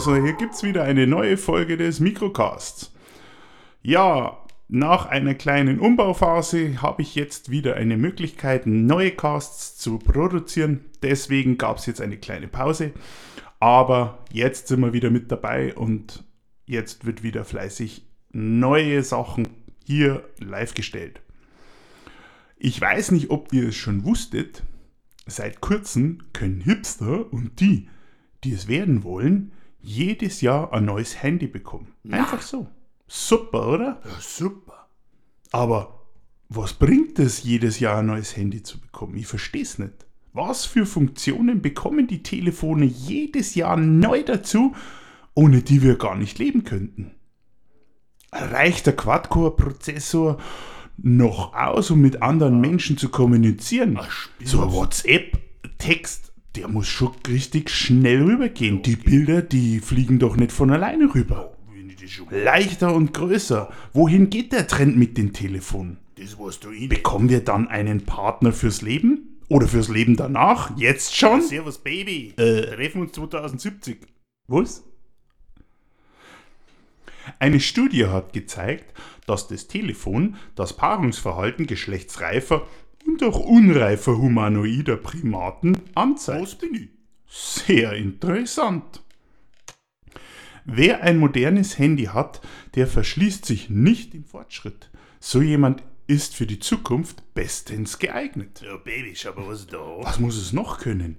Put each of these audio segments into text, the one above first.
Servus, hier gibt's wieder eine neue Folge des Microcasts. Ja, nach einer kleinen Umbauphase habe ich jetzt wieder eine Möglichkeit, neue Casts zu produzieren. Deswegen gab es jetzt eine kleine Pause. Aber jetzt sind wir wieder mit dabei und jetzt wird wieder fleißig neue Sachen hier live gestellt. Ich weiß nicht, ob ihr es schon wusstet. Seit kurzem können Hipster und die, die es werden wollen, jedes Jahr ein neues Handy bekommen. Einfach so. Super, oder? Ja, super. Aber was bringt es, jedes Jahr ein neues Handy zu bekommen? Ich verstehe es nicht. Was für Funktionen bekommen die Telefone jedes Jahr neu dazu, ohne die wir gar nicht leben könnten? Reicht der Quad-Core-Prozessor noch aus, um mit anderen Menschen zu kommunizieren? So ein WhatsApp-Text, der muss schon richtig schnell rübergehen. Die Bilder, die fliegen doch nicht von alleine rüber. Leichter und größer. Wohin geht der Trend mit den Telefonen? das weißt du eh nicht. Bekommen wir dann einen Partner fürs Leben? Oder fürs Leben danach? Jetzt schon? Servus, Baby. Äh. Treffen uns 2070. Was? Eine Studie hat gezeigt, dass das Telefon das Paarungsverhalten geschlechtsreifer und auch unreifer humanoider Primaten anzeigt. Was bin ich? Sehr interessant. Wer ein modernes Handy hat, der verschließt sich nicht dem Fortschritt. So jemand ist für die Zukunft bestens geeignet. Ja, Baby, schau mal, was da. Was muss es noch können?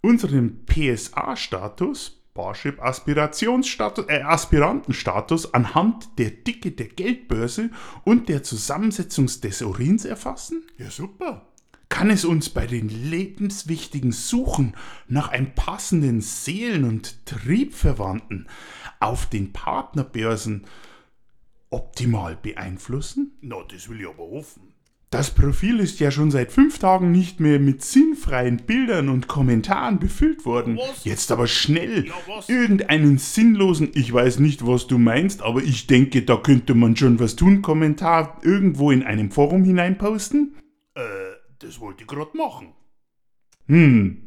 Unseren PSA-Status, Parship Aspirationsstatus, äh, Aspirantenstatus anhand der Dicke der Geldbörse und der Zusammensetzung des Urins erfassen? Ja, super. Kann es uns bei den lebenswichtigen Suchen nach einem passenden Seelen- und Triebverwandten auf den Partnerbörsen optimal beeinflussen? Na, das will ich aber hoffen. Das Profil ist ja schon seit fünf Tagen nicht mehr mit sinnfreien Bildern und Kommentaren befüllt worden. Was? Jetzt aber schnell Ja, irgendeinen sinnlosen, ich weiß nicht, was du meinst, aber ich denke, da könnte man schon was tun, Kommentar irgendwo in einem Forum hineinposten? Äh, das wollte ich grad machen. Hm,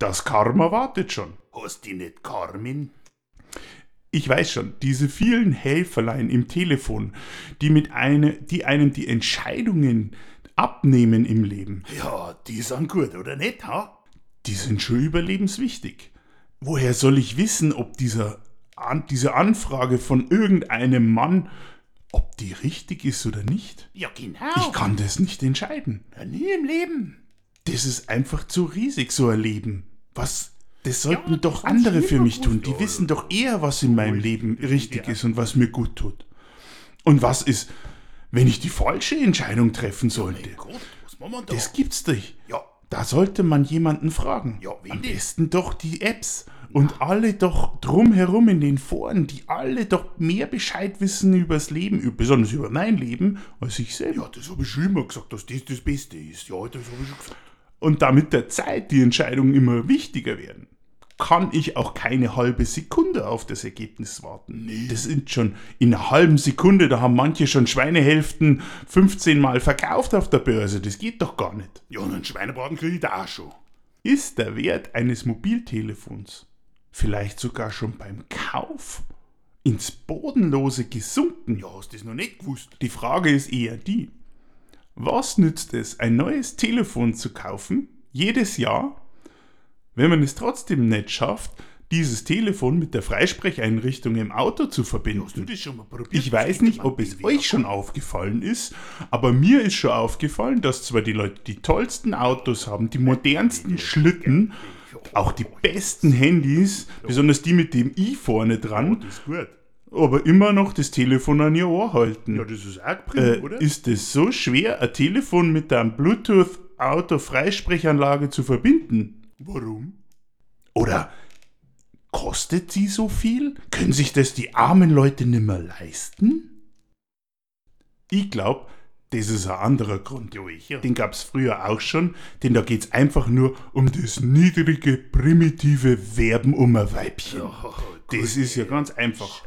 das Karma wartet schon. Hast du nicht Carmen? Ich weiß schon, diese vielen Helferlein im Telefon, die, mit eine, die einem die Entscheidungen abnehmen im Leben, Ja, die sind gut, oder nicht, ha? die sind schon überlebenswichtig. Woher soll ich wissen, ob dieser, an, diese Anfrage von irgendeinem Mann, ob die richtig ist oder nicht? Ja, genau. Ich kann das nicht entscheiden. Ja, nie im Leben. Das ist einfach zu riesig, so ein Leben. Was, das sollten Ja, doch andere für mich tun. Die wissen doch eher, was in meinem Leben richtig ist und was mir gut tut. Und was ist, wenn ich die falsche Entscheidung treffen sollte? Das gibt's nicht. ja, Da sollte man jemanden fragen. Am denn? besten doch die Apps. Und alle doch drumherum in den Foren, die alle doch mehr Bescheid wissen übers Leben, besonders über mein Leben, als ich selber. ja, das habe ich schon immer gesagt, dass das das Beste ist. Ja, das habe ich schon gesagt. Und da mit der Zeit die Entscheidungen immer wichtiger werden, kann ich auch keine halbe Sekunde auf das Ergebnis warten. Das sind schon in einer halben Sekunde, da haben manche schon Schweinehälften 15 Mal verkauft auf der Börse. Das geht doch gar nicht. Ja, und einen Schweinebraten kriege ich da auch schon. Ist der Wert eines Mobiltelefons vielleicht sogar schon beim Kauf ins Bodenlose gesunken? Ja, hast du das noch nicht gewusst? Die Frage ist eher die, was nützt es, ein neues Telefon zu kaufen, jedes Jahr, wenn man es trotzdem nicht schafft, dieses Telefon mit der Freisprecheinrichtung im Auto zu verbinden? Ich weiß nicht, ob es euch schon aufgefallen ist, aber mir ist schon aufgefallen, dass zwar die Leute die tollsten Autos haben, die modernsten Schlitten, auch die besten Handys, besonders die mit dem i vorne dran, aber immer noch das Telefon an ihr Ohr halten. Ja, das ist auch prima, Äh, oder? ist es so schwer, ein Telefon mit einem Bluetooth-Auto-Freisprechanlage zu verbinden? Warum? Oder kostet sie so viel? Können sich das die armen Leute nimmer leisten? Ich glaube, das ist ein anderer Grund. Ja, ich ja. Den gab es früher auch schon, denn da geht es einfach nur um das niedrige, primitive Werben um ein Weibchen. Das ist ja ganz einfach.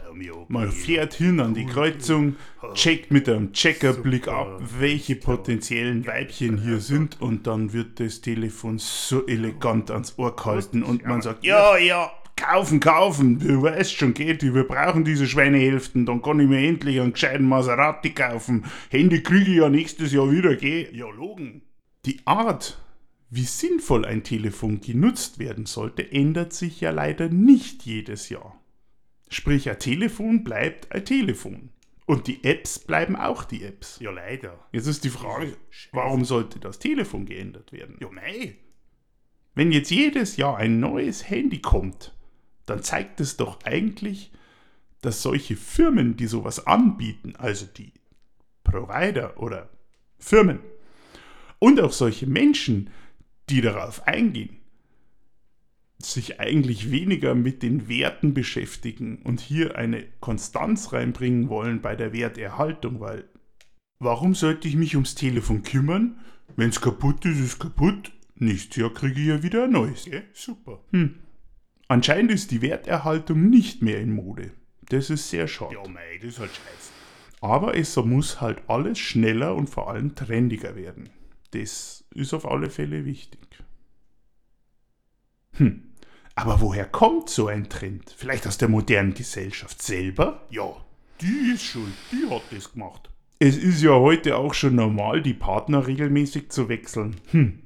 Man fährt hin an die Kreuzung, checkt mit einem Checkerblick ab, welche potenziellen Weibchen hier sind und dann wird das Telefon so elegant ans Ohr gehalten und man sagt, ja, ja, kaufen, kaufen. Du weißt schon, geht, wir brauchen diese Schweinehälften, dann kann ich mir endlich einen gescheiten Maserati kaufen. Handy kriege ich ja nächstes Jahr wieder, geh. Ja, logen. Die Art, wie sinnvoll ein Telefon genutzt werden sollte, ändert sich ja leider nicht jedes Jahr. Sprich, ein Telefon bleibt ein Telefon. Und die Apps bleiben auch die Apps. Ja, leider. Jetzt ist die Frage, warum sollte das Telefon geändert werden? Ja, mei. Wenn jetzt jedes Jahr ein neues Handy kommt, dann zeigt es doch eigentlich, dass solche Firmen, die sowas anbieten, also die Provider oder Firmen und auch solche Menschen, die darauf eingehen, sich eigentlich weniger mit den Werten beschäftigen und hier eine Konstanz reinbringen wollen bei der Werterhaltung, weil warum sollte ich mich ums Telefon kümmern? Wenn es kaputt ist, ist es kaputt. Nächstes Jahr kriege ich ja wieder ein neues. Ja, super. Hm. Anscheinend ist die Werterhaltung nicht mehr in Mode. Das ist sehr schade. Ja, mei, das ist halt scheiße. Aber es muss halt alles schneller und vor allem trendiger werden. Das ist auf alle Fälle wichtig. Hm. Aber woher kommt so ein Trend? Vielleicht aus der modernen Gesellschaft selber? Ja, die ist schuld. Die hat das gemacht. Es ist ja heute auch schon normal, die Partner regelmäßig zu wechseln. Hm.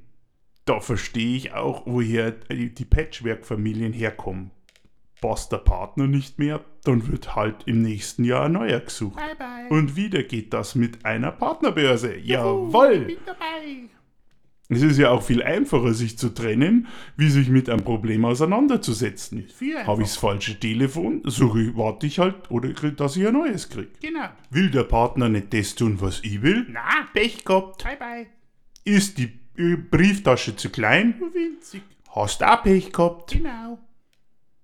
Da verstehe ich auch, woher die Patchwork-Familien herkommen. Passt der Partner nicht mehr, dann wird halt im nächsten Jahr ein neuer gesucht. Bye, bye. Und wieder geht das mit einer Partnerbörse. Jawoll! Bin dabei. Es ist ja auch viel einfacher, sich zu trennen, wie sich mit einem Problem auseinanderzusetzen. Habe ich das falsche Telefon, ich, warte ich halt, oder dass ich ein neues kriege. Genau. Will der Partner nicht das tun, was ich will? Na, Pech gehabt. bye, bye. Ist die Brieftasche zu klein? Winzig. Hast auch Pech gehabt. Genau.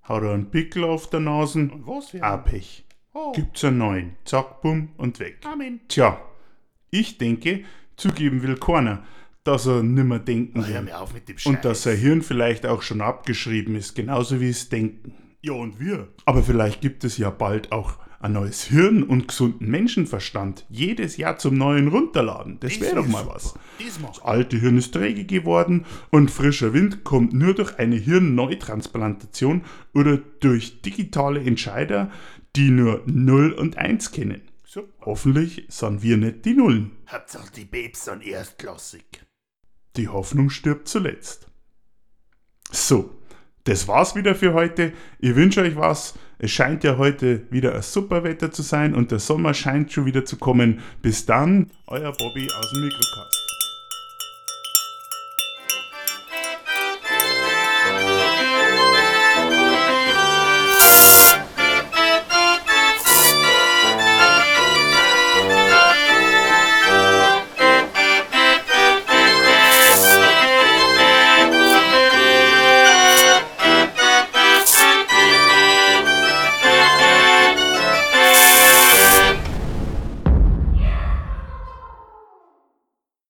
Hat er einen Pickel auf der Nase? Und was für Auch Pech. Oh, Gibt's einen neuen. Zack, bumm und weg. Amen. Tja, ich denke, zugeben will keiner, dass er nimmer denken Hör will. mir auf mit dem Scheiß. Und dass sein Hirn vielleicht auch schon abgeschrieben ist, genauso wie es Denken. Ja, und wir? Aber vielleicht gibt es ja bald auch ein neues Hirn und gesunden Menschenverstand. Jedes Jahr zum neuen runterladen. Das wäre doch mal super. was. Das Das alte Hirn ist träge geworden und frischer Wind kommt nur durch eine Hirnneutransplantation oder durch digitale Entscheider, die nur 0 und 1 kennen. Super. Hoffentlich sind wir nicht die Nullen. Hauptsache die Babes sind erstklassig. Die Hoffnung stirbt zuletzt. So, das war's wieder für heute. Ich wünsche euch was. Es scheint ja heute wieder ein super Wetter zu sein und der Sommer scheint schon wieder zu kommen. Bis dann, euer Bobby aus dem Mikrocast.